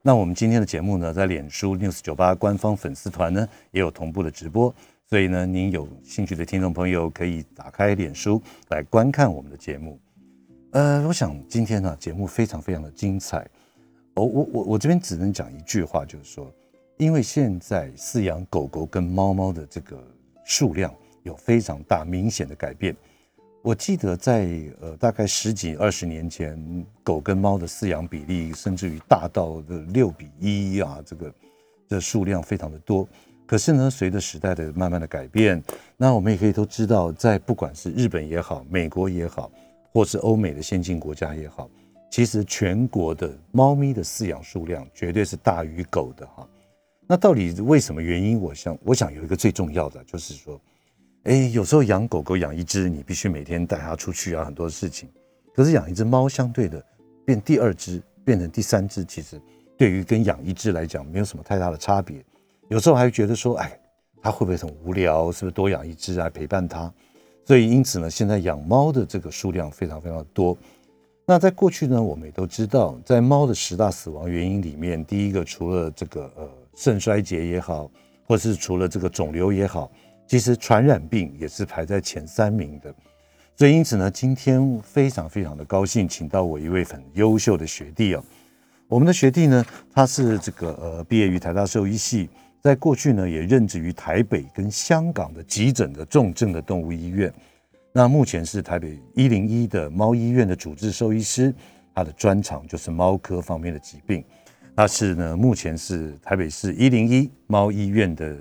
那我们今天的节目呢，在脸书 News 九八官方粉丝团呢也有同步的直播，所以呢，您有兴趣的听众朋友可以打开脸书来观看我们的节目。呃，我想今天呢节目非常非常的精彩。我我我我这边只能讲一句话，就是说，因为现在饲养狗狗跟猫猫的这个数量有非常大明显的改变。我记得在呃大概十几二十年前，狗跟猫的饲养比例甚至于大到的六比一啊，这个的数量非常的多。可是呢，随着时代的慢慢的改变，那我们也可以都知道，在不管是日本也好，美国也好，或是欧美的先进国家也好，其实全国的猫咪的饲养数量绝对是大于狗的哈。那到底为什么原因？我想，我想有一个最重要的就是说。哎，有时候养狗狗养一只，你必须每天带它出去啊，很多事情。可是养一只猫，相对的变第二只，变成第三只，其实对于跟养一只来讲，没有什么太大的差别。有时候还会觉得说，哎，它会不会很无聊？是不是多养一只来陪伴它？所以因此呢，现在养猫的这个数量非常非常多。那在过去呢，我们也都知道，在猫的十大死亡原因里面，第一个除了这个呃肾衰竭也好，或是除了这个肿瘤也好。其实传染病也是排在前三名的，所以因此呢，今天非常非常的高兴，请到我一位很优秀的学弟哦。我们的学弟呢，他是这个呃毕业于台大兽医系，在过去呢也任职于台北跟香港的急诊的重症的动物医院。那目前是台北一零一的猫医院的主治兽医师，他的专长就是猫科方面的疾病。他是呢目前是台北市一零一猫医院的。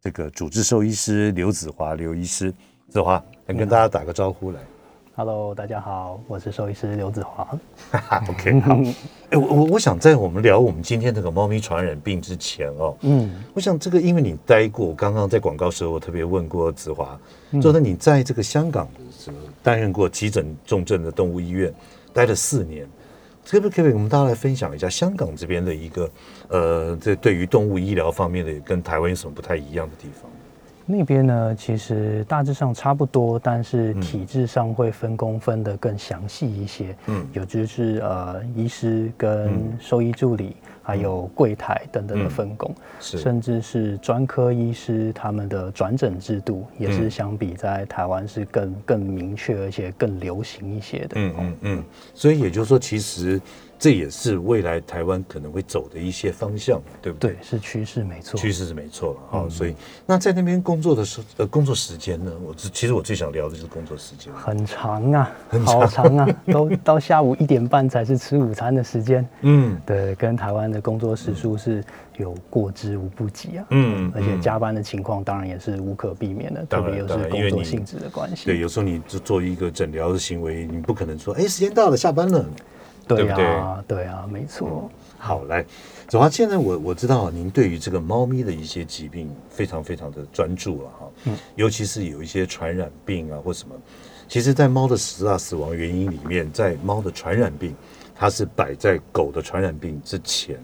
这个主治兽医师刘子华，刘医师，子华，先跟大家打个招呼来。Hello，大家好，我是兽医师刘子华。OK，好。哎，我我我想在我们聊我们今天这个猫咪传染病之前哦，嗯，我想这个因为你待过，刚刚在广告时候我特别问过子华，说呢你在这个香港的时候担任过急诊重症的动物医院，待了四年。可不可以我们大家来分享一下香港这边的一个，呃，这对于动物医疗方面的跟台湾有什么不太一样的地方？那边呢，其实大致上差不多，但是体制上会分工分得更详细一些。嗯，有就是呃，医师跟兽医助理。还有柜台等等的分工，甚至是专科医师他们的转诊制度，也是相比在台湾是更更明确而且更流行一些的。嗯嗯嗯，所以也就是说，其实。这也是未来台湾可能会走的一些方向，对不对？对，是趋势，没错。趋势是没错了哈。所以，那在那边工作的时呃工作时间呢？我其实我最想聊的就是工作时间。很长啊，好长啊，都到下午一点半才是吃午餐的时间。嗯，对，跟台湾的工作时数是有过之无不及啊。嗯，而且加班的情况当然也是无可避免的，特别又是工作性质的关系。对，有时候你就做一个诊疗的行为，你不可能说，哎，时间到了，下班了。对不对？对啊，没错。好，来，子华，现在我我知道您对于这个猫咪的一些疾病非常非常的专注了哈。嗯。尤其是有一些传染病啊或什么，其实，在猫的十大死亡原因里面，在猫的传染病，它是摆在狗的传染病之前。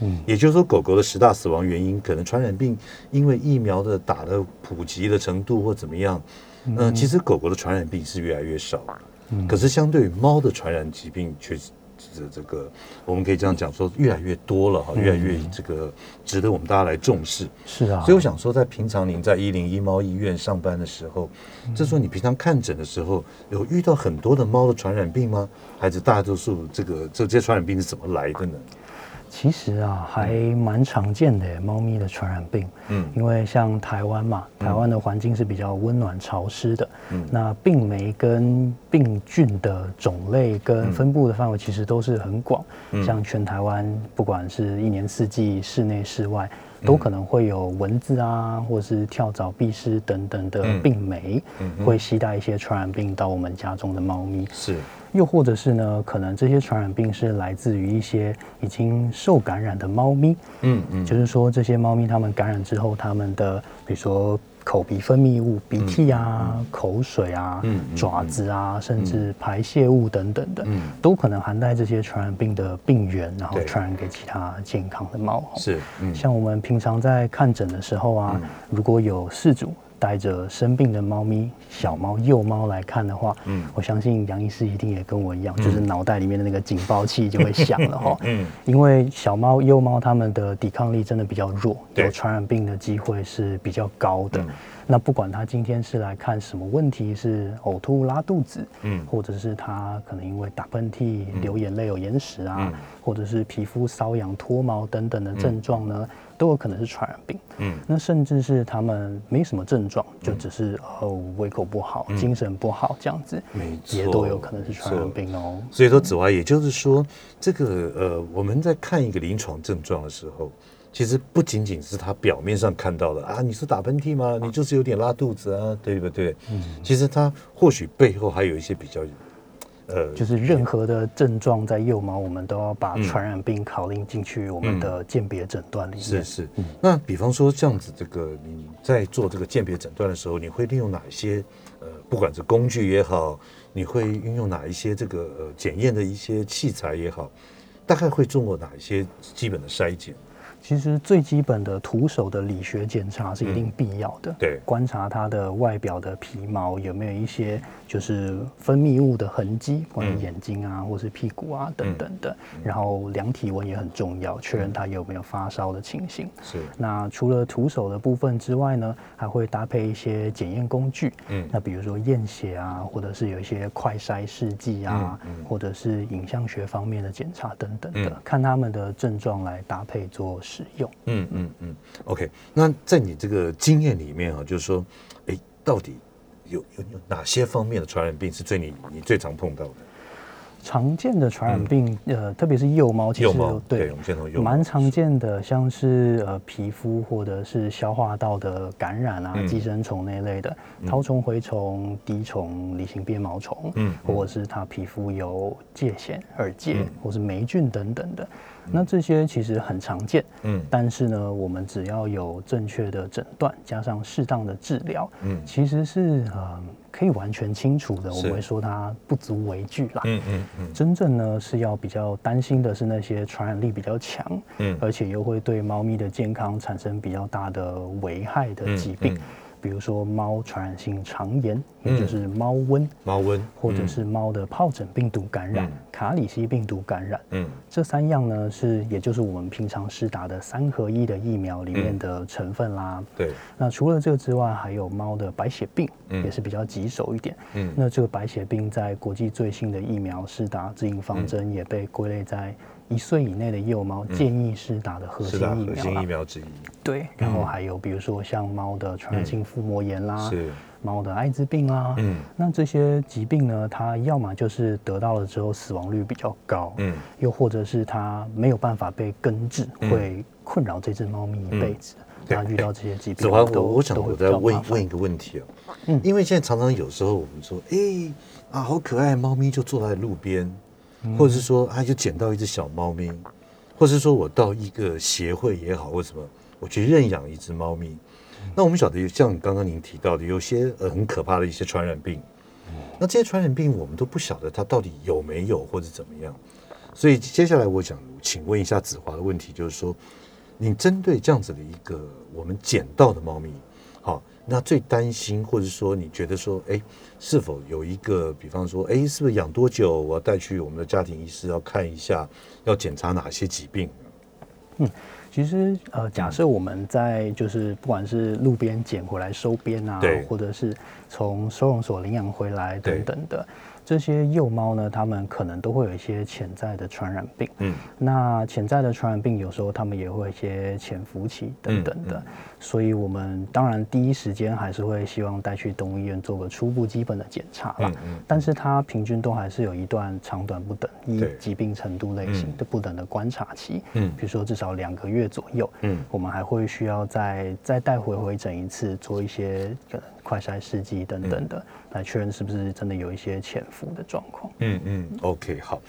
嗯。也就是说，狗狗的十大死亡原因，可能传染病因为疫苗的打的普及的程度或怎么样，嗯，其实狗狗的传染病是越来越少。嗯。可是，相对于猫的传染疾病，却是。这这个，我们可以这样讲说，越来越多了哈，越来越这个值得我们大家来重视。是啊，所以我想说，在平常您在一零一猫医院上班的时候，这时候你平常看诊的时候，有遇到很多的猫的传染病吗？还是大多数这个这这些传染病是怎么来的呢？其实啊，还蛮常见的猫咪的传染病。嗯，因为像台湾嘛，台湾的环境是比较温暖潮湿的。嗯，那病媒跟病菌的种类跟分布的范围其实都是很广。嗯，像全台湾，不管是一年四季，室内室外，都可能会有蚊子啊，或是跳蚤、蜱虱等等的病媒，会携带一些传染病到我们家中的猫咪。是。又或者是呢？可能这些传染病是来自于一些已经受感染的猫咪。嗯嗯，就是说这些猫咪它们感染之后，它们的比如说口鼻分泌物、鼻涕啊、口水啊、爪子啊，甚至排泄物等等的，都可能含带这些传染病的病源，然后传染给其他健康的猫。是，像我们平常在看诊的时候啊，如果有饲主。带着生病的猫咪、小猫、幼猫来看的话，嗯，我相信杨医师一定也跟我一样，就是脑袋里面的那个警报器就会响了哈。嗯，因为小猫、幼猫它们的抵抗力真的比较弱，有传染病的机会是比较高的。那不管他今天是来看什么问题，是呕吐、拉肚子，嗯，或者是他可能因为打喷嚏、流眼泪、有眼屎啊，或者是皮肤瘙痒、脱毛等等的症状呢？都有可能是传染病，嗯，那甚至是他们没什么症状，就只是哦胃口不好、精神不好这样子，没错，也都有可能是传染病哦。所以说，紫外，也就是说，这个呃，我们在看一个临床症状的时候，其实不仅仅是他表面上看到的啊，你是打喷嚏吗？你就是有点拉肚子啊，对不对？嗯，其实他或许背后还有一些比较。呃，就是任何的症状在幼猫，我们都要把传染病考虑进去我们的鉴别诊断里面。是是，那比方说这样子，这个你在做这个鉴别诊断的时候，你会利用哪一些呃，不管是工具也好，你会运用哪一些这个呃检验的一些器材也好，大概会做过哪一些基本的筛检？其实最基本的徒手的理学检查是一定必要的。对，观察它的外表的皮毛有没有一些就是分泌物的痕迹，关于眼睛啊，或是屁股啊等等的。然后量体温也很重要，确认它有没有发烧的情形。是。那除了徒手的部分之外呢，还会搭配一些检验工具。嗯。那比如说验血啊，或者是有一些快筛试剂啊，或者是影像学方面的检查等等的，看他们的症状来搭配做。使用，嗯嗯嗯，OK。那在你这个经验里面啊，就是说，哎，到底有有有哪些方面的传染病是最你你最常碰到的？常见的传染病，呃，特别是幼猫，其实对，蛮常见的，像是呃皮肤或者是消化道的感染啊，寄生虫那类的，绦虫、蛔虫、滴虫、梨形鞭毛虫，嗯，或者是它皮肤有疥癣、耳疥，或是霉菌等等的。那这些其实很常见，嗯，但是呢，我们只要有正确的诊断，加上适当的治疗，嗯，其实是呃可以完全清除的。我们会说它不足为惧啦，嗯嗯嗯。真正呢是要比较担心的是那些传染力比较强，嗯，而且又会对猫咪的健康产生比较大的危害的疾病。比如说猫传染性肠炎，也就是猫瘟，猫瘟，或者是猫的疱疹病毒感染、卡里西病毒感染，嗯，这三样呢是，也就是我们平常施打的三合一的疫苗里面的成分啦。对。那除了这个之外，还有猫的白血病，也是比较棘手一点。嗯。那这个白血病在国际最新的疫苗施打指引方针也被归类在。一岁以内的幼猫建议是打的核心疫苗，核心疫苗之一。对，然后还有比如说像猫的传染性腹膜炎啦，猫的艾滋病啦，嗯，那这些疾病呢，它要么就是得到了之后死亡率比较高，嗯，又或者是它没有办法被根治，会困扰这只猫咪一辈子。那遇到这些疾病，子华，我我想我再问问一个问题啊，嗯，因为现在常常有时候我们说，哎啊，好可爱猫咪就坐在路边。或者是说，他就捡到一只小猫咪，或者是说我到一个协会也好，或什么，我去认养一只猫咪。那我们晓得，像刚刚您提到的，有些呃很可怕的一些传染病。那这些传染病我们都不晓得它到底有没有或者怎么样。所以接下来我想请问一下子华的问题，就是说，你针对这样子的一个我们捡到的猫咪，好。那最担心，或者说你觉得说，哎，是否有一个，比方说，哎，是不是养多久，我要带去我们的家庭医师要看一下，要检查哪些疾病？嗯，其实呃，假设我们在就是不管是路边捡回来收编啊，或者是从收容所领养回来等等的。这些幼猫呢，它们可能都会有一些潜在的传染病。嗯，那潜在的传染病有时候它们也会一些潜伏期等等的，所以我们当然第一时间还是会希望带去动物医院做个初步基本的检查啦。嗯嗯。但是它平均都还是有一段长短不等、依疾病程度类型的不等的观察期。嗯。比如说至少两个月左右。嗯。我们还会需要再再带回回诊一次，做一些快筛试剂等等的。来确认是不是真的有一些潜伏的状况。嗯嗯，OK，好。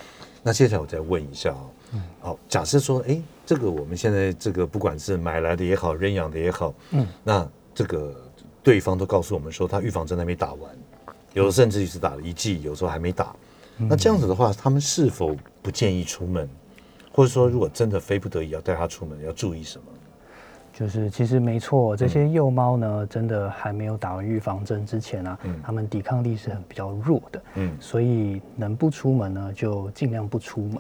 那接下来我再问一下啊，嗯，好，假设说，哎，这个我们现在这个不管是买来的也好，认养的也好，嗯，那这个对方都告诉我们说他预防针还没打完，有的甚至于是打了一剂，有时候还没打。那这样子的话，他们是否不建议出门？或者说，如果真的非不得已要带他出门，要注意什么？就是其实没错，这些幼猫呢，真的还没有打完预防针之前啊，它们抵抗力是很比较弱的，嗯，所以能不出门呢，就尽量不出门，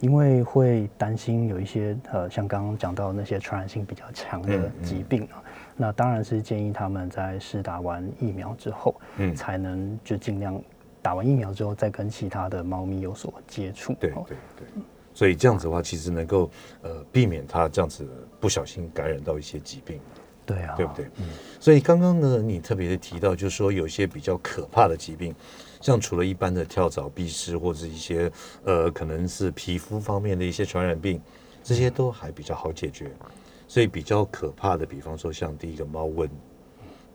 因为会担心有一些呃，像刚刚讲到那些传染性比较强的疾病啊，那当然是建议他们在试打完疫苗之后，嗯，才能就尽量打完疫苗之后再跟其他的猫咪有所接触，对对对。所以这样子的话，其实能够呃避免他这样子不小心感染到一些疾病，对啊，对不对？嗯。所以刚刚呢，你特别的提到，就是说有一些比较可怕的疾病，像除了一般的跳蚤、蜱虱或者一些呃可能是皮肤方面的一些传染病，这些都还比较好解决。所以比较可怕的，比方说像第一个猫瘟，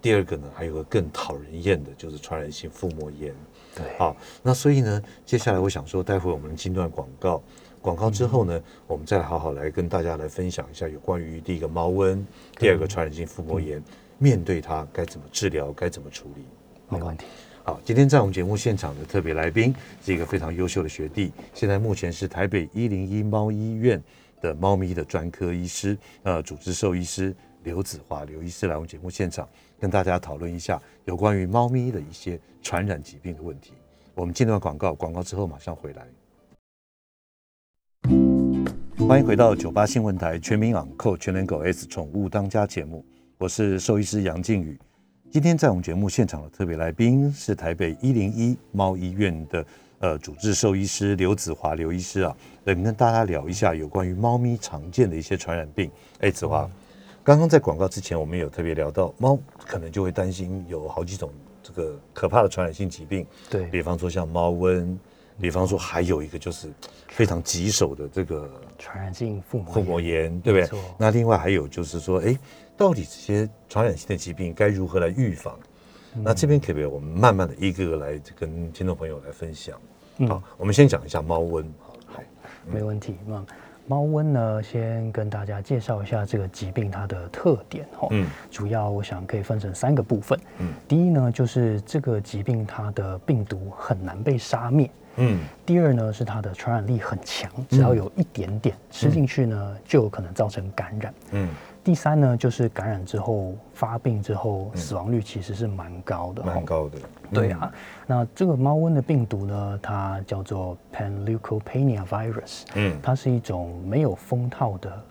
第二个呢还有个更讨人厌的，就是传染性腹膜炎。对。好，那所以呢，接下来我想说，待会我们进段广告。广告之后呢，我们再好好来跟大家来分享一下有关于第一个猫瘟，第二个传染性腹膜炎，面对它该怎么治疗，该怎么处理？没问题。好，今天在我们节目现场的特别来宾是一个非常优秀的学弟，现在目前是台北一零一猫医院的猫咪的专科医师，呃，主治兽医师刘子华刘医师来我们节目现场跟大家讨论一下有关于猫咪的一些传染疾病的问题。我们进段广告，广告之后马上回来。欢迎回到九八新闻台全民养扣全能狗 S 宠物当家节目，我是兽医师杨靖宇。今天在我们节目现场的特别来宾是台北一零一猫医院的呃主治兽医师刘子华刘医师啊，来跟大家聊一下有关于猫咪常见的一些传染病。哎，子华，刚刚在广告之前我们有特别聊到，猫可能就会担心有好几种这个可怕的传染性疾病，对比方说像猫瘟。比方说，还有一个就是非常棘手的这个传染性腹膜腹膜炎，对不对？那另外还有就是说，哎，到底这些传染性的疾病该如何来预防？那这边可不可以我们慢慢的一个个来跟听众朋友来分享？嗯好，我们先讲一下猫瘟。好，没问题。那猫瘟呢，先跟大家介绍一下这个疾病它的特点。哈，嗯，主要我想可以分成三个部分。嗯，第一呢，就是这个疾病它的病毒很难被杀灭。嗯，第二呢是它的传染力很强，只要有一点点吃进去呢，就有可能造成感染。嗯，第三呢就是感染之后发病之后死亡率其实是蛮高的，蛮高的。对啊，那这个猫瘟的病毒呢，它叫做 Panleukopenia virus。嗯，它是一种没有封套的。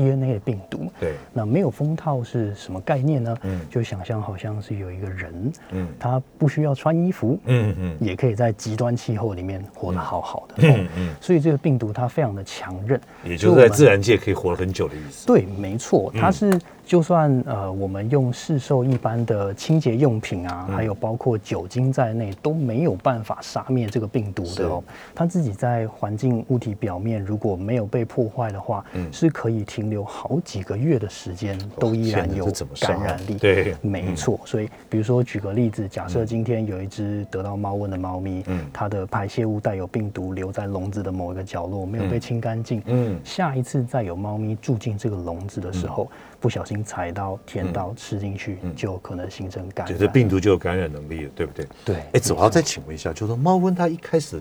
DNA 的病毒，对，那没有封套是什么概念呢？嗯，就想象好像是有一个人，嗯，他不需要穿衣服，嗯嗯，也可以在极端气候里面活得好好的，嗯嗯，所以这个病毒它非常的强韧，也就是在自然界可以活很久的意思。对，没错，它是。就算呃，我们用市售一般的清洁用品啊，还有包括酒精在内，都没有办法杀灭这个病毒的哦。它自己在环境物体表面如果没有被破坏的话，是可以停留好几个月的时间，都依然有感染力。对，没错。所以，比如说举个例子，假设今天有一只得到猫瘟的猫咪，它的排泄物带有病毒，留在笼子的某一个角落，没有被清干净。嗯，下一次再有猫咪住进这个笼子的时候。不小心踩到、舔到、吃进去，就可能形成感染。这病毒就有感染能力了，对不对？对。哎，子华再请问一下，就是说猫瘟它一开始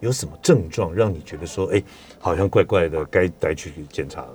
有什么症状，让你觉得说，哎，好像怪怪的，该带去检查了？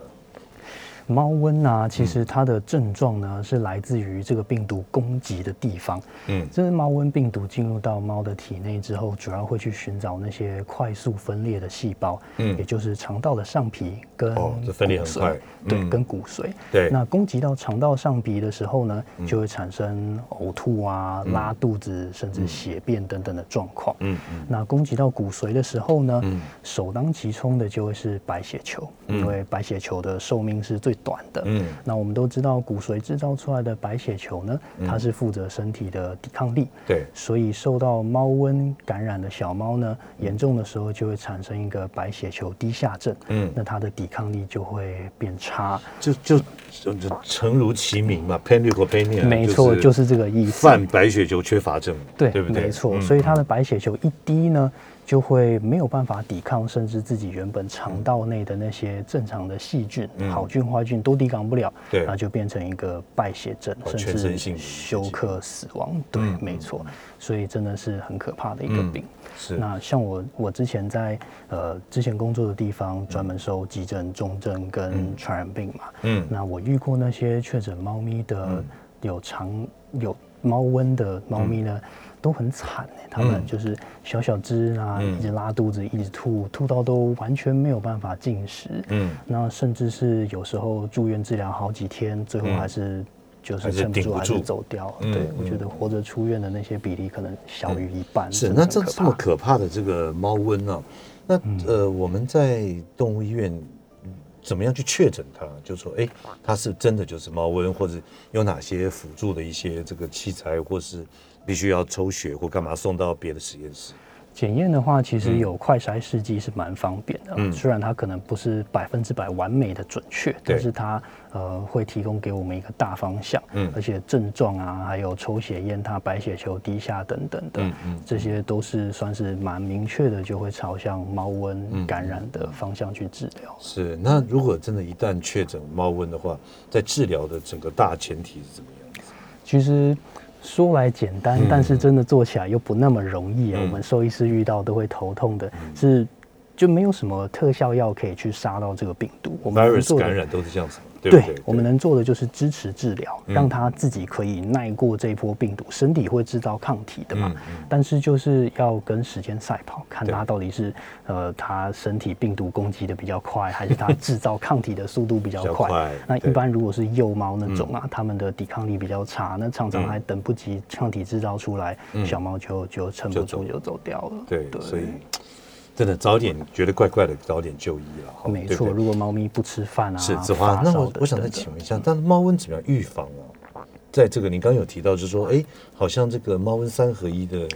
猫瘟啊，其实它的症状呢是来自于这个病毒攻击的地方。嗯，这是猫瘟病毒进入到猫的体内之后，主要会去寻找那些快速分裂的细胞，嗯，也就是肠道的上皮跟哦，这分裂很快，对，跟骨髓。对，那攻击到肠道上皮的时候呢，就会产生呕吐啊、拉肚子，甚至血便等等的状况。嗯嗯，那攻击到骨髓的时候呢，首当其冲的就会是白血球，因为白血球的寿命是最短的，嗯，那我们都知道骨髓制造出来的白血球呢，它是负责身体的抵抗力，对，所以受到猫瘟感染的小猫呢，严重的时候就会产生一个白血球低下症，嗯，那它的抵抗力就会变差，就就就诚如其名嘛，panleukopenia，没错，就是这个意思，犯白血球缺乏症，对，对不对？没错，所以它的白血球一低呢。就会没有办法抵抗，甚至自己原本肠道内的那些正常的细菌、好菌、坏菌都抵抗不了，对，那就变成一个败血症，甚至休克死亡。对，没错，所以真的是很可怕的一个病。是。那像我，我之前在呃之前工作的地方，专门收急诊、重症跟传染病嘛。嗯。那我遇过那些确诊猫咪的有肠有猫瘟的猫咪呢。都很惨哎，他们就是小小只啊，一直拉肚子，一直吐，吐到都完全没有办法进食。嗯，那甚至是有时候住院治疗好几天，最后还是就是撑不住，还是走掉。对，我觉得活着出院的那些比例可能小于一半。是，那这这么可怕的这个猫瘟呢？那呃，我们在动物医院怎么样去确诊它？就说哎，它是真的就是猫瘟，或者有哪些辅助的一些这个器材，或是？必须要抽血或干嘛送到别的实验室检验的话，其实有快筛试剂是蛮方便的。嗯，虽然它可能不是百分之百完美的准确，但是它呃会提供给我们一个大方向。嗯，而且症状啊，还有抽血验它白血球低下等等的，嗯嗯，这些都是算是蛮明确的，就会朝向猫瘟感染的方向去治疗。是，那如果真的一旦确诊猫瘟的话，在治疗的整个大前提是怎么样子？其实。说来简单，但是真的做起来又不那么容易啊！我们兽医师遇到都会头痛的，是就没有什么特效药可以去杀到这个病毒。我们做感染都是这样子。对，我们能做的就是支持治疗，让他自己可以耐过这一波病毒，身体会制造抗体的嘛。但是就是要跟时间赛跑，看他到底是呃他身体病毒攻击的比较快，还是他制造抗体的速度比较快。那一般如果是幼猫那种啊，它们的抵抗力比较差，那常常还等不及抗体制造出来，小猫就就撑不住就走。掉了。对，所以。真的早点觉得怪怪的，早点就医了。没错，如果猫咪不吃饭啊，是子华。那我我想再请问一下，但是猫瘟怎么样预防啊？在这个你刚刚有提到，就是说，哎，好像这个猫瘟三合一的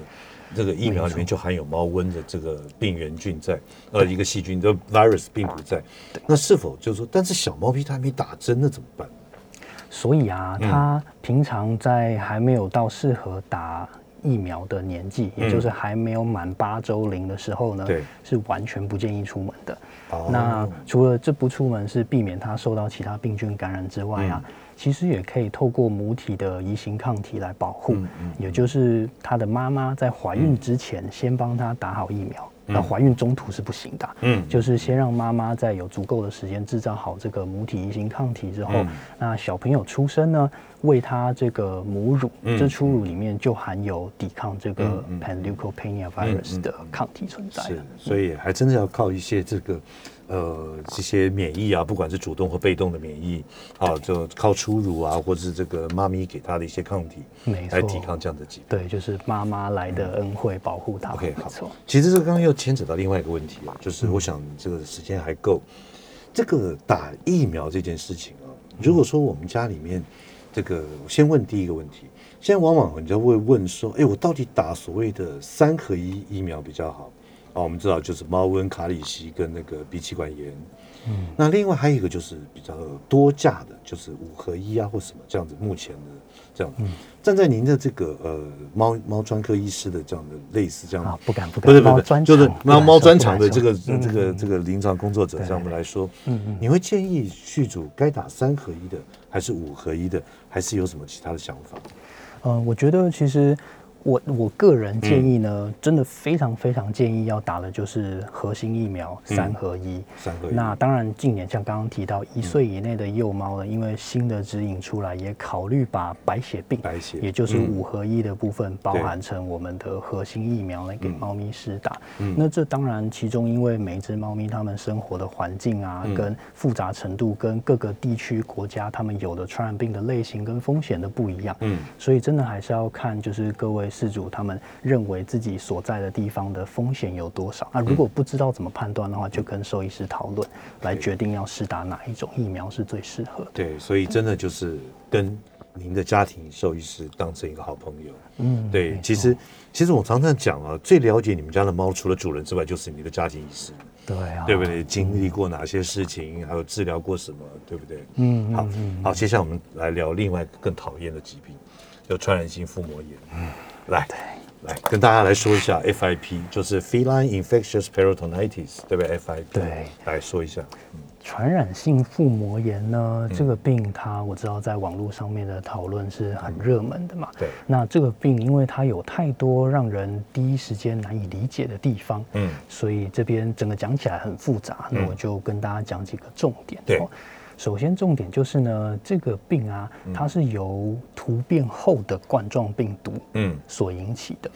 这个疫苗里面就含有猫瘟的这个病原菌在，呃，一个细菌的 virus 病毒在。那是否就是说，但是小猫咪它还没打针，那怎么办？所以啊，它平常在还没有到适合打。疫苗的年纪，也就是还没有满八周龄的时候呢，是完全不建议出门的。那除了这不出门是避免它受到其他病菌感染之外啊，其实也可以透过母体的移行抗体来保护，也就是他的妈妈在怀孕之前先帮他打好疫苗。那怀孕中途是不行的，嗯，就是先让妈妈在有足够的时间制造好这个母体移行抗体之后，那小朋友出生呢，喂他这个母乳，这初乳里面就含有抵抗这个 panleucopenia virus 的抗体存在。是，所以还真的要靠一些这个。呃，这些免疫啊，不管是主动或被动的免疫，啊，就靠初乳啊，或者是这个妈咪给他的一些抗体，来抵抗这样的疾病。对，就是妈妈来的恩惠，保护他。OK，好。其实这刚刚又牵扯到另外一个问题啊，就是我想这个时间还够。这个打疫苗这件事情啊，如果说我们家里面这个，先问第一个问题，现在往往人家会问说，哎，我到底打所谓的三合一疫苗比较好？啊，我们知道就是猫瘟、卡里西跟那个鼻气管炎，嗯，那另外还有一个就是比较多价的，就是五合一啊或什么这样子。目前的这样，嗯，站在您的这个呃猫猫专科医师的这样的类似这样，啊，不敢不敢，不是不是，就是猫猫专场的这个这个这个临床工作者上面来说，嗯嗯，你会建议续主该打三合一的，还是五合一的，还是有什么其他的想法？嗯，我觉得其实。我我个人建议呢，真的非常非常建议要打的就是核心疫苗三合一。三合一。那当然，近年像刚刚提到一岁以内的幼猫呢，因为新的指引出来，也考虑把白血病，白血，也就是五合一的部分，包含成我们的核心疫苗来给猫咪施打。嗯。那这当然其中，因为每一只猫咪它们生活的环境啊，跟复杂程度，跟各个地区国家它们有的传染病的类型跟风险都不一样。嗯。所以真的还是要看，就是各位。饲主他们认为自己所在的地方的风险有多少？那如果不知道怎么判断的话，就跟兽医师讨论，来决定要试打哪一种疫苗是最适合的。对，所以真的就是跟您的家庭兽医师当成一个好朋友。嗯，对，其实其实我常常讲啊，最了解你们家的猫，除了主人之外，就是你的家庭医师。对啊，对不对？经历过哪些事情，还有治疗过什么，对不对？嗯，好，好，接下来我们来聊另外更讨厌的疾病，叫传染性腹膜炎。嗯。来，来跟大家来说一下 FIP，就是 Feline Infectious Peritonitis，对不对？FIP，对，来说一下。传染性腹膜炎呢，这个病它我知道在网络上面的讨论是很热门的嘛。对。那这个病因为它有太多让人第一时间难以理解的地方，嗯，所以这边整个讲起来很复杂。那我就跟大家讲几个重点。对。首先，重点就是呢，这个病啊，它是由突变后的冠状病毒嗯所引起的。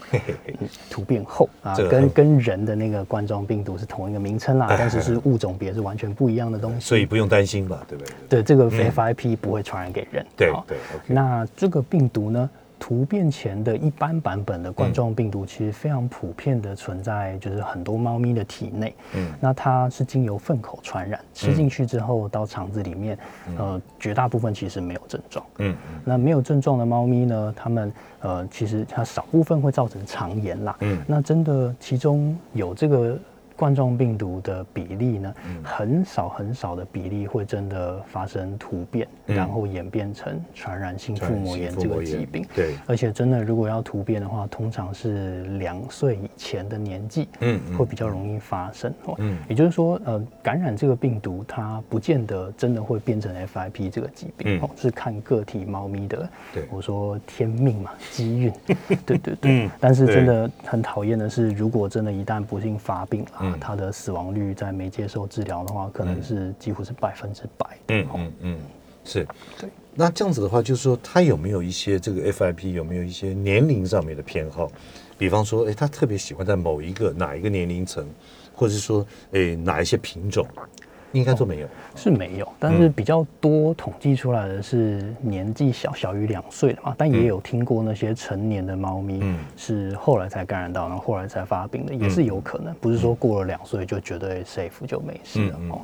突变后啊，跟跟人的那个冠状病毒是同一个名称啦，但是是物种别是完全不一样的东西。所以不用担心吧，对不对？对，这个 FIP 不会传染给人。对对。那这个病毒呢？突变前的一般版本的冠状病毒其实非常普遍的存在，就是很多猫咪的体内。嗯，那它是经由粪口传染，吃进去之后到肠子里面，呃，绝大部分其实没有症状。嗯，那没有症状的猫咪呢，它们呃，其实它少部分会造成肠炎啦。嗯，那真的其中有这个。冠状病毒的比例呢，很少很少的比例会真的发生突变，然后演变成传染性腹膜炎这个疾病。对，而且真的如果要突变的话，通常是两岁以前的年纪，嗯，会比较容易发生。嗯，也就是说，呃，感染这个病毒，它不见得真的会变成 FIP 这个疾病，哦，是看个体猫咪的。对，我说天命嘛，机运。对对对。但是真的很讨厌的是，如果真的一旦不幸发病了。它的死亡率在没接受治疗的话，可能是几乎是百分之百。嗯嗯嗯，是。对。那这样子的话，就是说，他有没有一些这个 FIP 有没有一些年龄上面的偏好？比方说，哎，他特别喜欢在某一个哪一个年龄层，或者是说，哎，哪一些品种？应该说没有，是没有，但是比较多统计出来的是年纪小小于两岁的嘛，但也有听过那些成年的猫咪是后来才感染到，然后后来才发病的，也是有可能，不是说过了两岁就绝对 safe 就没事了哦。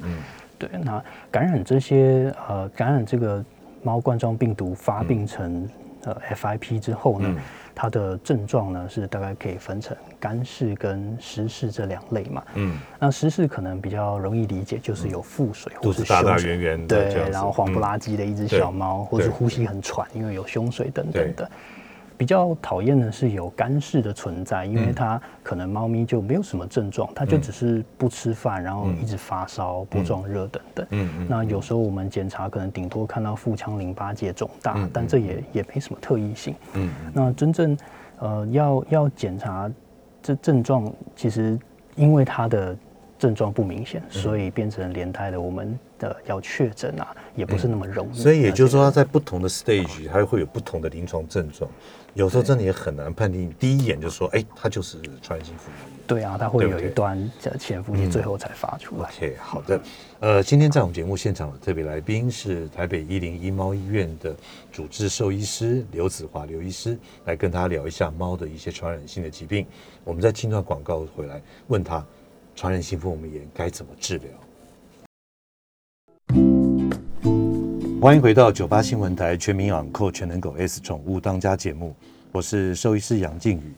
对，那感染这些呃感染这个猫冠状病毒发病成呃 FIP 之后呢？它的症状呢是大概可以分成干式跟湿式这两类嘛。嗯，那湿式可能比较容易理解，就是有腹水或是大大圆圆的，对，然后黄不拉几的一只小猫，或是呼吸很喘，因为有胸水等等的。比较讨厌的是有干式的存在，因为它可能猫咪就没有什么症状，它就只是不吃饭，然后一直发烧、波状热等等。嗯嗯。那有时候我们检查可能顶多看到腹腔淋巴结肿大，但这也也没什么特异性。嗯。那真正呃要要检查这症状，其实因为它的症状不明显，所以变成连带的我们的要确诊啊，也不是那么容易。所以也就是说，它在不同的 stage 它会有不同的临床症状。有时候真的也很难判定，第一眼就说，哎，它就是传染性腹膜炎。对啊，它会有一段潜伏期，最后才发出来。OK，好的。呃，今天在我们节目现场的特别来宾是台北一零一猫医院的主治兽医师刘子华刘医师，来跟他聊一下猫的一些传染性的疾病。我们在听段广告回来，问他传染性腹膜炎该怎么治疗。欢迎回到九八新闻台全民养狗全能狗 S 宠物当家节目，我是兽医师杨靖宇。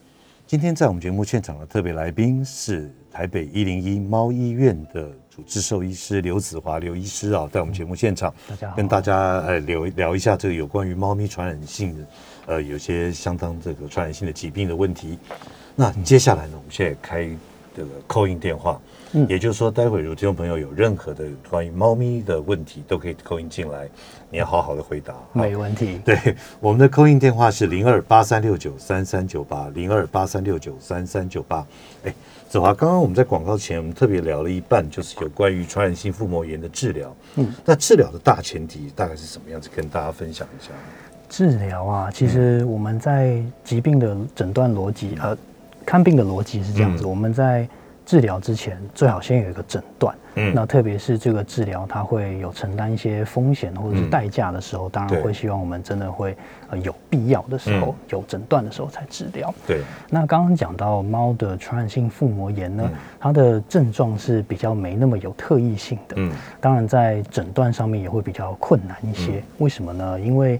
今天在我们节目现场的特别来宾是台北一零一猫医院的主治兽医师刘子华刘医师啊，在我们节目现场，大家跟大家呃聊聊一下这个有关于猫咪传染性的呃有些相当这个传染性的疾病的问题。那接下来呢，我们现在开这个扣印电话。嗯，也就是说，待会如听众朋友有任何的关于猫咪的问题，都可以扣音进来，你要好好的回答。没问题。对，我们的扣音电话是零二八三六九三三九八零二八三六九三三九八。哎，子华，刚刚我们在广告前，我们特别聊了一半，就是有关于传染性腹膜炎的治疗。嗯，那治疗的大前提大概是什么样子？跟大家分享一下。治疗啊，其实我们在疾病的诊断逻辑，呃，看病的逻辑是这样子，我们在。治疗之前最好先有一个诊断，嗯，那特别是这个治疗它会有承担一些风险或者是代价的时候，当然会希望我们真的会呃有必要的时候有诊断的时候才治疗。对，那刚刚讲到猫的传染性腹膜炎呢，它的症状是比较没那么有特异性的，嗯，当然在诊断上面也会比较困难一些。为什么呢？因为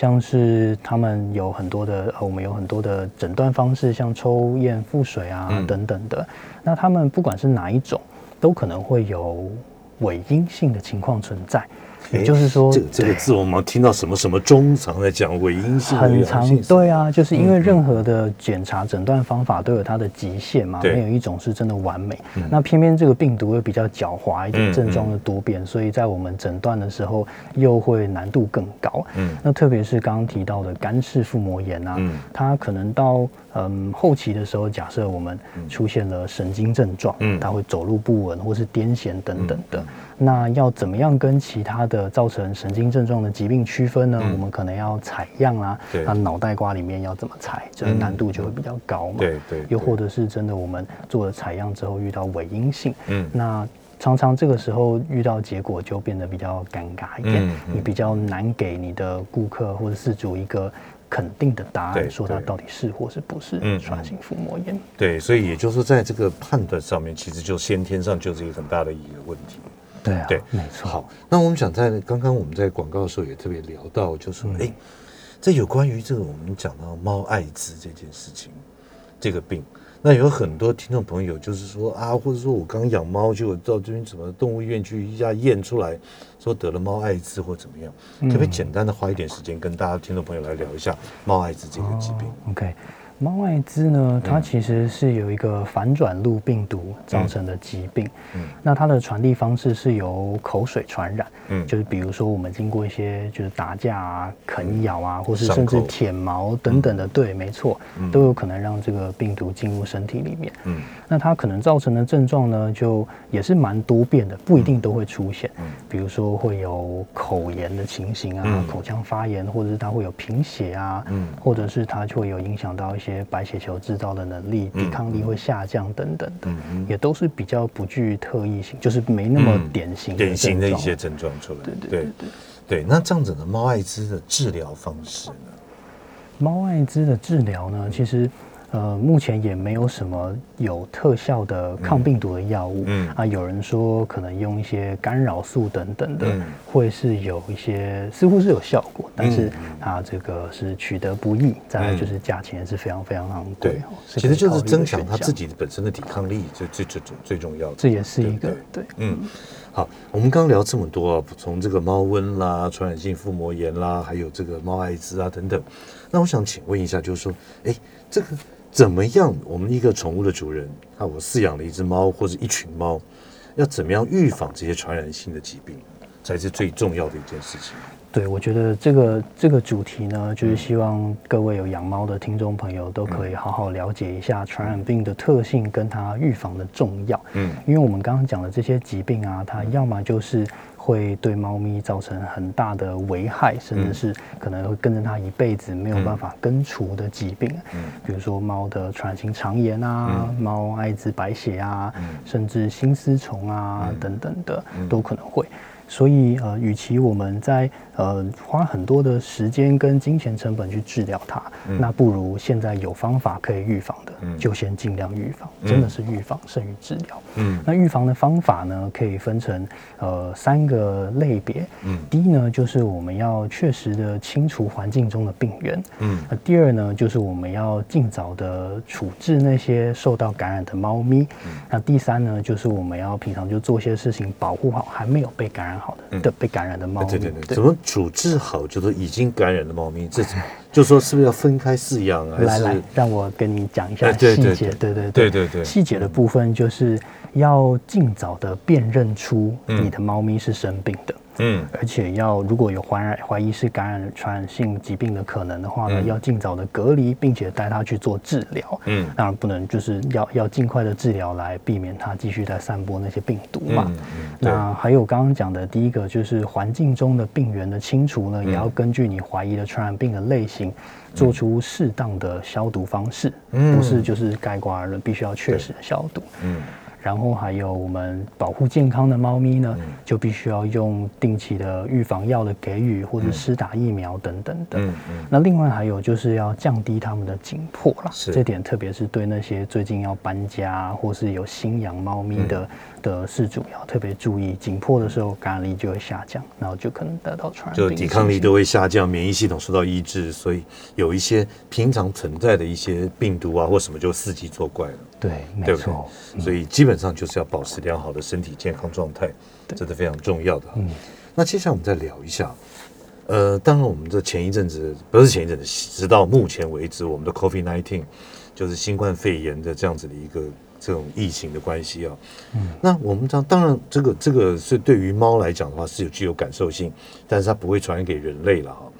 像是他们有很多的，呃，我们有很多的诊断方式，像抽验腹水啊等等的。那他们不管是哪一种，都可能会有伪阴性的情况存在。也就是说，这个这个字我们听到什么什么中常在讲伪阴性、很长，对啊，就是因为任何的检查诊断方法都有它的极限嘛，没有一种是真的完美。那偏偏这个病毒又比较狡猾一点，症状的多变，所以在我们诊断的时候又会难度更高。嗯，那特别是刚刚提到的干式腹膜炎啊，它可能到嗯后期的时候，假设我们出现了神经症状，嗯，它会走路不稳或是癫痫等等的。那要怎么样跟其他的造成神经症状的疾病区分呢？我们可能要采样啊，那脑袋瓜里面要怎么采，这个难度就会比较高嘛。对对。又或者是真的我们做了采样之后遇到伪阴性，嗯，那常常这个时候遇到结果就变得比较尴尬一点，你比较难给你的顾客或者事主一个肯定的答案，说他到底是或是不是传染性腹膜炎。对，所以也就是说，在这个判断上面，其实就先天上就是一个很大的一个问题。对啊，对，没错。好，那我们想在刚刚我们在广告的时候也特别聊到，就是说，哎，这有关于这个我们讲到猫艾滋这件事情，这个病，那有很多听众朋友就是说啊，或者说我刚养猫，结果到这边什么动物医院去一下验出来，说得了猫艾滋或怎么样，可不可以简单的花一点时间跟大家听众朋友来聊一下猫艾滋这个疾病？OK。猫艾滋呢，它其实是有一个反转录病毒造成的疾病。嗯，那它的传递方式是由口水传染。嗯，就是比如说我们经过一些就是打架啊、啃咬啊，或是甚至舔毛等等的，对，没错，都有可能让这个病毒进入身体里面。嗯，那它可能造成的症状呢，就也是蛮多变的，不一定都会出现。嗯，比如说会有口炎的情形啊，口腔发炎，或者是它会有贫血啊，嗯，或者是它就会有影响到一些。些白血球制造的能力、抵抗力会下降等等的，也都是比较不具特异性，就是没那么典型典型的一些症状出来。对对对对，那这样子的猫艾滋的治疗方式呢？猫艾滋的治疗呢，其实。呃，目前也没有什么有特效的抗病毒的药物。嗯啊，有人说可能用一些干扰素等等的，会是有一些似乎是有效果，但是它这个是取得不易。再来就是价钱是非常非常昂贵。其实就是增强它自己本身的抵抗力，最最最最最重要的。这也是一个对。嗯，好，我们刚聊这么多啊，从这个猫瘟啦、传染性腹膜炎啦，还有这个猫艾滋啊等等。那我想请问一下，就是说，哎，这个。怎么样？我们一个宠物的主人，啊，我饲养了一只猫或者一群猫，要怎么样预防这些传染性的疾病，才是最重要的一件事情。对，我觉得这个这个主题呢，就是希望各位有养猫的听众朋友都可以好好了解一下传染病的特性跟它预防的重要。嗯，因为我们刚刚讲的这些疾病啊，它要么就是。会对猫咪造成很大的危害，甚至是可能会跟着它一辈子没有办法根除的疾病，嗯，比如说猫的传染性肠炎啊，猫艾滋、白血啊，甚至心丝虫啊等等的，都可能会。所以呃，与其我们在呃花很多的时间跟金钱成本去治疗它，那不如现在有方法可以预防的，就先尽量预防，真的是预防胜于治疗。嗯，那预防的方法呢，可以分成呃三个类别。嗯，第一呢，就是我们要确实的清除环境中的病源。嗯，那第二呢，就是我们要尽早的处置那些受到感染的猫咪。嗯，那第三呢，就是我们要平常就做些事情保护好还没有被感染。好的的被感染的猫咪，对对对，怎么处置好？就是已经感染的猫咪，这就说是不是要分开饲养啊？来来，让我跟你讲一下细节。对对对对对，细节的部分就是要尽早的辨认出你的猫咪是生病的。嗯，而且要如果有怀染怀疑是感染传染性疾病的可能的话呢，要尽早的隔离，并且带它去做治疗。嗯，当然不能就是要要尽快的治疗来避免它继续在散播那些病毒嘛。嗯嗯。那还有刚刚讲的第一个就是环境中的病源的清除呢，也要根据你怀疑的传染病的类型，做出适当的消毒方式。嗯，不是就是盖棺而论，必须要确实的消毒。嗯。然后还有我们保护健康的猫咪呢，就必须要用定期的预防药的给予，或者施打疫苗等等的。嗯嗯。那另外还有就是要降低它们的紧迫了，这点特别是对那些最近要搬家或是有新养猫咪的的饲主要特别注意，紧迫的时候感染力就会下降，然后就可能得到传染就抵抗力都会下降，免疫系统受到抑制，所以有一些平常存在的一些病毒啊或什么就伺机作怪了。对，没错。所以基本上就是要保持良好的身体健康状态，这是非常重要的。嗯，那接下来我们再聊一下，呃，当然我们这前一阵子不是前一阵子，直到目前为止，我们的 COVID nineteen 就是新冠肺炎的这样子的一个这种疫情的关系啊。嗯，那我们当当然这个这个是对于猫来讲的话是有具有感受性，但是它不会传染给人类了哈。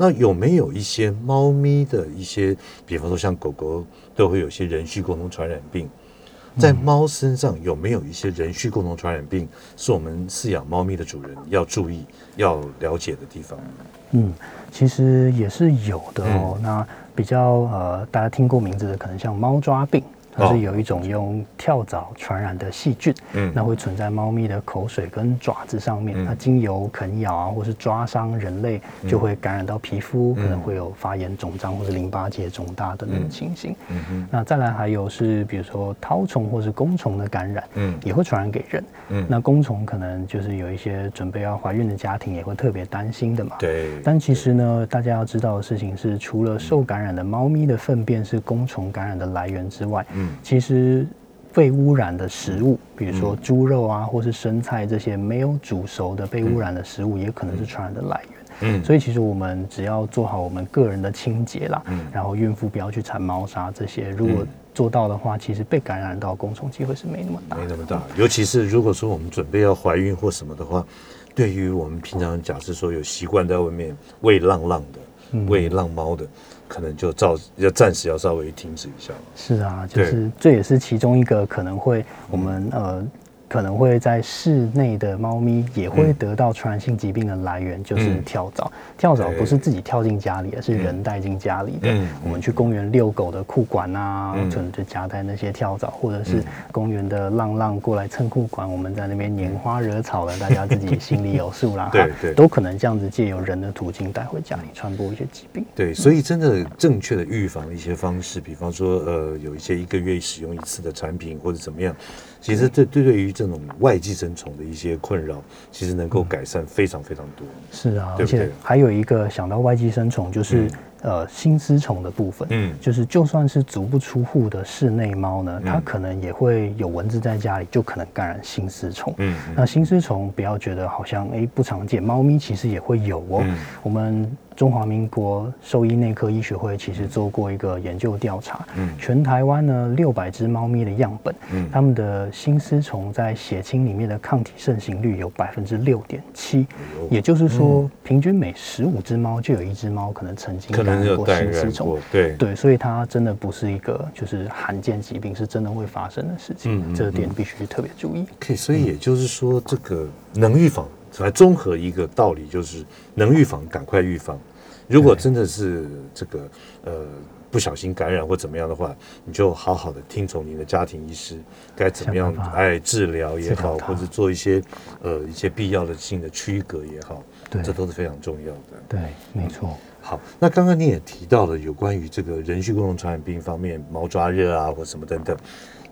那有没有一些猫咪的一些，比方说像狗狗都会有一些人畜共同传染病，在猫身上有没有一些人畜共同传染病，是我们饲养猫咪的主人要注意、要了解的地方？嗯，其实也是有的哦。那比较呃，大家听过名字的，可能像猫抓病。它是有一种用跳蚤传染的细菌，嗯，那会存在猫咪的口水跟爪子上面，它经由啃咬啊，或是抓伤人类，就会感染到皮肤，可能会有发炎、肿胀或是淋巴结肿大的那种情形。嗯嗯。那再来还有是比如说绦虫或是弓虫的感染，嗯，也会传染给人。嗯。那弓虫可能就是有一些准备要怀孕的家庭也会特别担心的嘛。对。但其实呢，大家要知道的事情是，除了受感染的猫咪的粪便是弓虫感染的来源之外，嗯。其实被污染的食物，比如说猪肉啊，或是生菜这些没有煮熟的被污染的食物，也可能是传染的来源。嗯，所以其实我们只要做好我们个人的清洁啦，嗯，然后孕妇不要去铲猫砂这些，如果做到的话，其实被感染到公虫机会是没那么大，没那么大。尤其是如果说我们准备要怀孕或什么的话，对于我们平常假设说有习惯在外面喂浪浪的、喂浪猫的。可能就照要暂时要稍微停止一下。是啊，就是这也是其中一个可能会我们呃。可能会在室内的猫咪也会得到传染性疾病的来源，就是跳蚤。跳蚤不是自己跳进家里，而是人带进家里的。我们去公园遛狗的裤管啊，可能就夹带那些跳蚤，或者是公园的浪浪过来蹭裤管，我们在那边拈花惹草的，大家自己心里有数啦。对对，都可能这样子借由人的途径带回家里，传播一些疾病。对，所以真的正确的预防的一些方式，比方说呃，有一些一个月使用一次的产品，或者怎么样。其实这对对于这种外寄生虫的一些困扰，其实能够改善非常非常多。是啊，而且还有一个想到外寄生虫就是。呃，新丝虫的部分，嗯，就是就算是足不出户的室内猫呢，它可能也会有蚊子在家里，就可能感染新丝虫。嗯，那新丝虫不要觉得好像哎不常见，猫咪其实也会有哦。我们中华民国兽医内科医学会其实做过一个研究调查，嗯，全台湾呢六百只猫咪的样本，嗯，它们的新丝虫在血清里面的抗体盛行率有百分之六点七，也就是说，平均每十五只猫就有一只猫可能曾经。感染过新丝虫，对。对，所以它真的不是一个就是罕见疾病，是真的会发生的事情，这点必须特别注意。可以，所以也就是说，这个能预防，来综合一个道理，就是能预防，赶快预防。如果真的是这个呃不小心感染或怎么样的话，你就好好的听从你的家庭医师该怎么样哎治疗也好，或者做一些呃一些必要的性的区隔也好，对，这都是非常重要的。对，没错。好，那刚刚你也提到了有关于这个人畜共同传染病方面，毛抓热啊，或什么等等。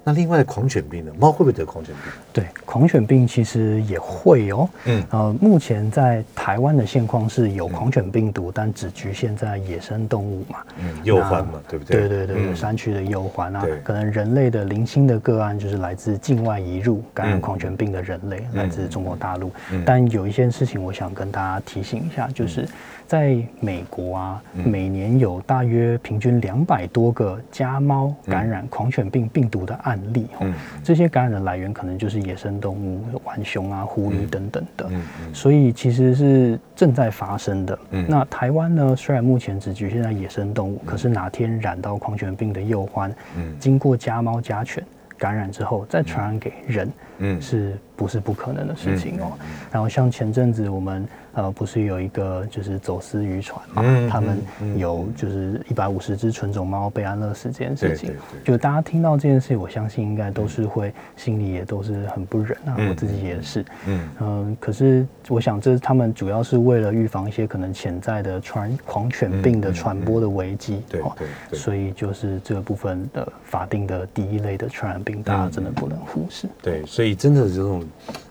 那另外狂犬病呢？猫会不会得狂犬病？对，狂犬病其实也会哦。嗯，呃，目前在台湾的现况是有狂犬病毒，但只局限在野生动物嘛。嗯，幼环嘛，对不对？对对对，山区的幼环啊，可能人类的零星的个案就是来自境外移入感染狂犬病的人类，来自中国大陆。但有一件事情，我想跟大家提醒一下，就是。在美国啊，每年有大约平均两百多个家猫感染狂犬病病毒的案例。嗯，这些感染的来源可能就是野生动物，浣熊啊、狐狸等等的。嗯嗯，所以其实是正在发生的。嗯，那台湾呢，虽然目前只局限在野生动物，可是哪天染到狂犬病的幼獾，嗯，经过家猫家犬感染之后，再传染给人，嗯，是不是不可能的事情哦？然后像前阵子我们。呃，不是有一个就是走私渔船嘛？他们有就是一百五十只纯种猫被安乐死这件事情，就大家听到这件事，我相信应该都是会心里也都是很不忍啊。我自己也是，嗯嗯。可是我想，这他们主要是为了预防一些可能潜在的传狂犬病的传播的危机，对对。所以就是这个部分的法定的第一类的传染病，大家真的不能忽视。对，所以真的这种。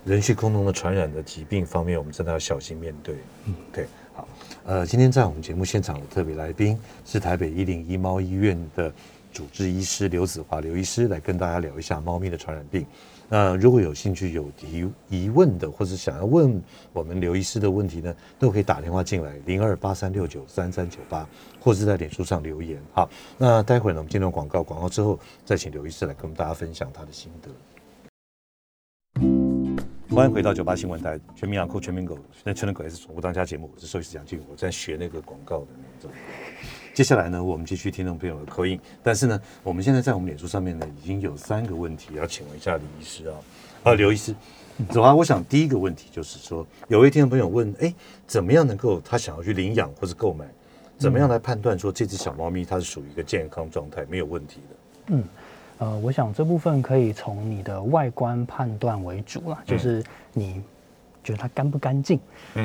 人畜共同的传染的疾病方面，我们真的要小心面对。嗯，对，好，呃，今天在我们节目现场的特别来宾是台北一零一猫医院的主治医师刘子华刘医师，来跟大家聊一下猫咪的传染病。那如果有兴趣、有疑疑问的，或者想要问我们刘医师的问题呢，都可以打电话进来零二八三六九三三九八，或是在脸书上留言。好，那待会儿呢，我们进入广告，广告之后再请刘医师来跟我们大家分享他的心得。欢迎回到九八新闻台，全民养酷全民狗，那全能狗 S 宠物当家节目，我是兽医师杨俊，我在学那个广告的那种。接下来呢，我们继续听众朋友的口音，但是呢，我们现在在我们脸书上面呢，已经有三个问题要请问一下李医师啊，啊，刘医师，走啊，我想第一个问题就是说，有位听众朋友问，哎，怎么样能够他想要去领养或是购买，怎么样来判断说这只小猫咪它是属于一个健康状态没有问题的？嗯，呃，我想这部分可以从你的外观判断为主啦，就是你。觉得它干不干净，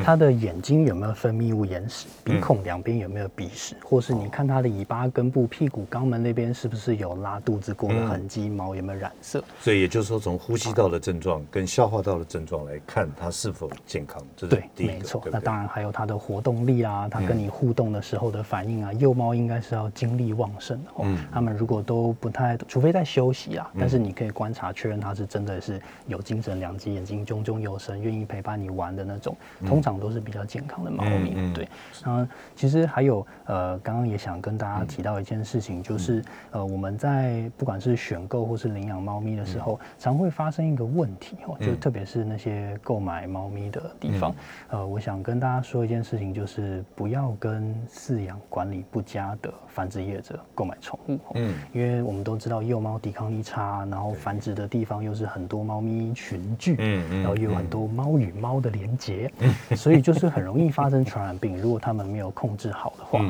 它的眼睛有没有分泌物眼屎，鼻孔两边有没有鼻屎，或是你看它的尾巴根部、屁股、肛门那边是不是有拉肚子过的痕迹，毛有没有染色？所以也就是说，从呼吸道的症状跟消化道的症状来看，它是否健康，这是对。没错，那当然还有它的活动力啊，它跟你互动的时候的反应啊。幼猫应该是要精力旺盛哦，它们如果都不太，除非在休息啊，但是你可以观察确认它是真的是有精神，两只眼睛炯炯有神，愿意陪伴。把你玩的那种，通常都是比较健康的猫咪。对，然后其实还有呃，刚刚也想跟大家提到一件事情，就是呃，我们在不管是选购或是领养猫咪的时候，常会发生一个问题哦，就特别是那些购买猫咪的地方，呃，我想跟大家说一件事情，就是不要跟饲养管理不佳的繁殖业者购买宠物。嗯，因为我们都知道幼猫抵抗力差，然后繁殖的地方又是很多猫咪群聚，嗯嗯，然后又有很多猫与猫的连接，所以就是很容易发生传染病。如果他们没有控制好的话，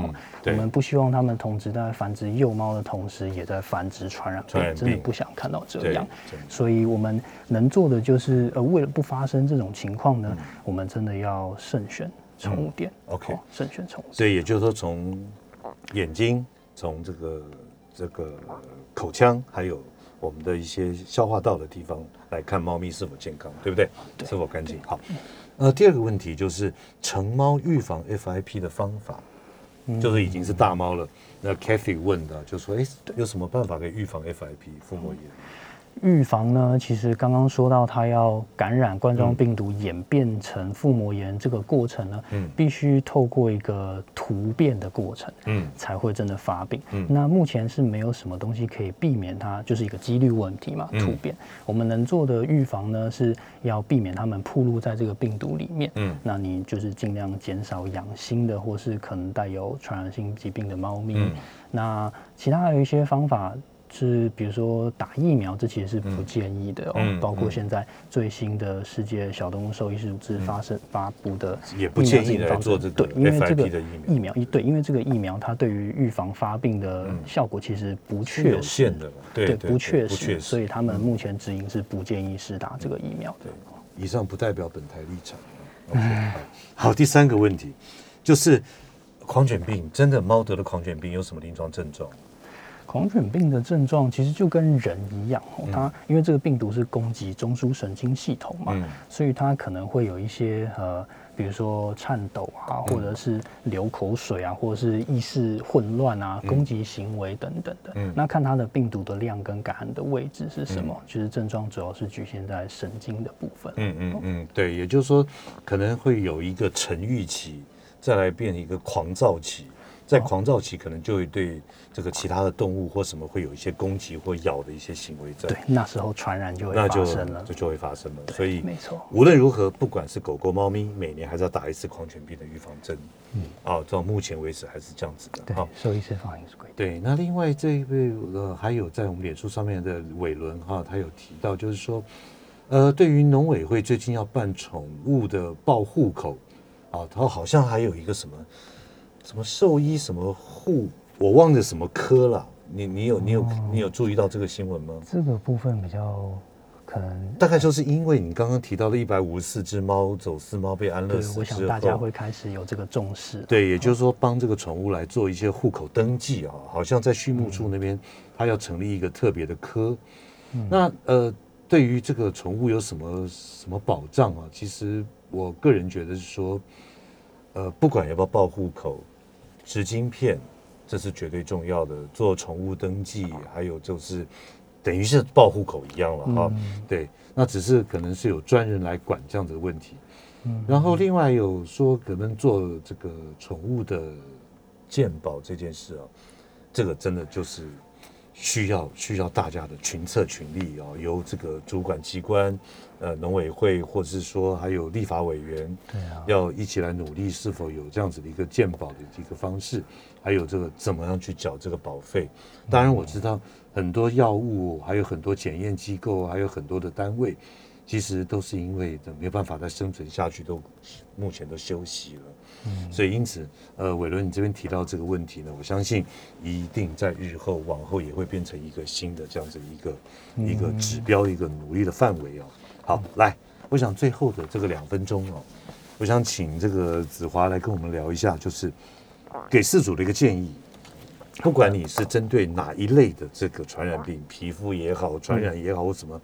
我们不希望他们同时在繁殖幼猫的同时，也在繁殖传染病，真的不想看到这样。所以我们能做的就是，呃，为了不发生这种情况呢，我们真的要慎选宠物店。OK，慎选宠物。所以也就是说，从眼睛，从这个这个口腔，还有。我们的一些消化道的地方来看猫咪是否健康，对不对？是否干净？好。呃，第二个问题就是成猫预防 FIP 的方法，就是已经是大猫了。那 Cathy 问的，就说：哎，有什么办法可以预防 FIP 腹膜炎？预防呢？其实刚刚说到，它要感染冠状病毒演变成腹膜炎这个过程呢，嗯，必须透过一个突变的过程，嗯，才会真的发病。嗯，那目前是没有什么东西可以避免它，就是一个几率问题嘛。突变，我们能做的预防呢，是要避免它们暴露在这个病毒里面。嗯，那你就是尽量减少养新的或是可能带有传染性疾病的猫咪。那其他还有一些方法。是，比如说打疫苗，这其实是不建议的哦。包括现在最新的世界小动物兽医师组织发生发布的，也不建议来做这个。对，因为这个疫苗一对，因为这个疫苗它对于预防发病的效果其实不确实的，对，不确实，所以他们目前指引是不建议施打这个疫苗的。以上不代表本台立场。好，第三个问题就是狂犬病，真的猫得了狂犬病有什么临床症状？狂犬病的症状其实就跟人一样，它因为这个病毒是攻击中枢神经系统嘛，所以它可能会有一些呃，比如说颤抖啊，或者是流口水啊，或者是意识混乱啊，攻击行为等等的。那看它的病毒的量跟感染的位置是什么，其实症状主要是局限在神经的部分。嗯嗯嗯，对，也就是说可能会有一个沉郁期，再来变一个狂躁期。在狂躁期，可能就会对这个其他的动物或什么会有一些攻击或咬的一些行为在。对，那时候传染就会发生了，就就会发生了。所以没错，无论如何，不管是狗狗、猫咪，每年还是要打一次狂犬病的预防针。嗯，哦，到目前为止还是这样子的。对，兽医师放也是规定。对，那另外这一位呃，还有在我们脸书上面的伟伦哈，他有提到，就是说，呃，对于农委会最近要办宠物的报户口，啊，他好像还有一个什么。什么兽医什么护，我忘了什么科了。你你有你有你有注意到这个新闻吗？这个部分比较可能大概就是因为你刚刚提到的一百五十四只猫走私猫被安乐死我想大家会开始有这个重视。对，也就是说帮这个宠物来做一些户口登记啊，好像在畜牧处那边，他要成立一个特别的科。那呃，对于这个宠物有什么什么保障啊？其实我个人觉得是说，呃，不管要不要报户口。植晶片，这是绝对重要的。做宠物登记，还有就是等于是报户口一样了哈。对，那只是可能是有专人来管这样子的问题。然后另外有说可能做这个宠物的鉴宝这件事啊，这个真的就是需要需要大家的群策群力啊，由这个主管机关。呃，农委会或者是说还有立法委员，对啊，要一起来努力，是否有这样子的一个鉴保的一个方式？还有这个怎么样去缴这个保费？当然我知道很多药物，还有很多检验机构，还有很多的单位，其实都是因为没有办法再生存下去，都目前都休息了。嗯，所以因此，呃，伟伦你这边提到这个问题呢，我相信一定在日后往后也会变成一个新的这样子一个一个指标，一个努力的范围哦。好，来，我想最后的这个两分钟哦，我想请这个子华来跟我们聊一下，就是给事主的一个建议，不管你是针对哪一类的这个传染病，皮肤也好，传染也好，或什么。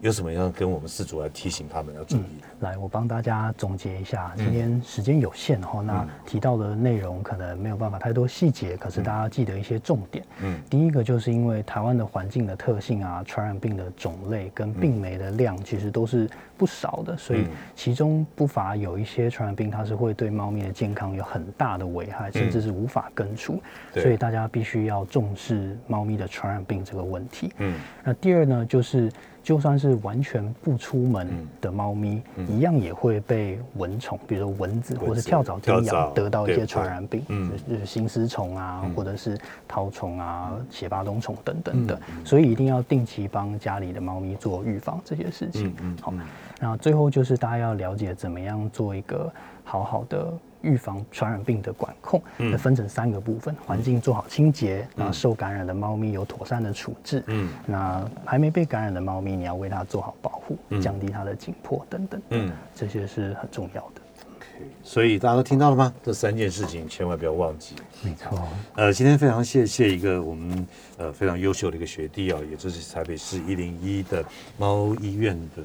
有什么要跟我们四主来提醒他们要注意？来，我帮大家总结一下。今天时间有限哈，那提到的内容可能没有办法太多细节，可是大家记得一些重点。嗯，第一个就是因为台湾的环境的特性啊，传染病的种类跟病媒的量其实都是不少的，所以其中不乏有一些传染病，它是会对猫咪的健康有很大的危害，甚至是无法根除。所以大家必须要重视猫咪的传染病这个问题。嗯，那第二呢，就是。就算是完全不出门的猫咪，一样也会被蚊虫，比如说蚊子或者跳蚤叮咬，得到一些传染病，就是心丝虫啊，或者是绦虫啊、血巴东虫等等的。所以一定要定期帮家里的猫咪做预防这些事情。好，然后最后就是大家要了解怎么样做一个好好的。预防传染病的管控，那分成三个部分：环境做好清洁，那受感染的猫咪有妥善的处置，嗯，那还没被感染的猫咪，你要为它做好保护，降低它的紧迫等等，嗯，这些是很重要的。所以大家都听到了吗？这三件事情千万不要忘记。没错。呃，今天非常谢谢一个我们呃非常优秀的一个学弟啊，也就是台北市一零一的猫医院的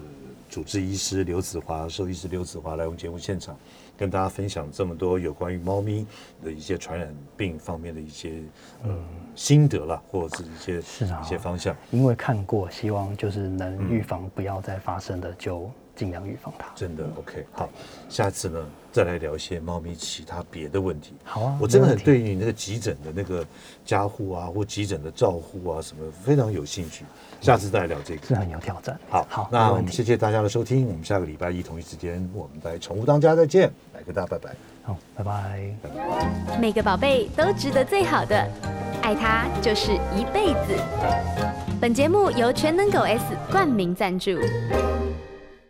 主治医师刘子华兽医师刘子华来我们节目现场。跟大家分享这么多有关于猫咪的一些传染病方面的一些呃心得了，或者是一些是啊一些方向。因为看过，希望就是能预防不要再发生的，就尽量预防它。真的 OK 好，下次呢再来聊一些猫咪其他别的问题。好啊，我真的很对你那个急诊的那个加护啊，或急诊的照护啊什么非常有兴趣。下次再来聊这个是很有挑战。好，好，那我们谢谢大家的收听，我们下个礼拜一同一时间，我们在宠物当家再见，来跟大家拜拜。好，拜拜。每个宝贝都值得最好的，爱它就是一辈子。本节目由全能狗 S 冠名赞助。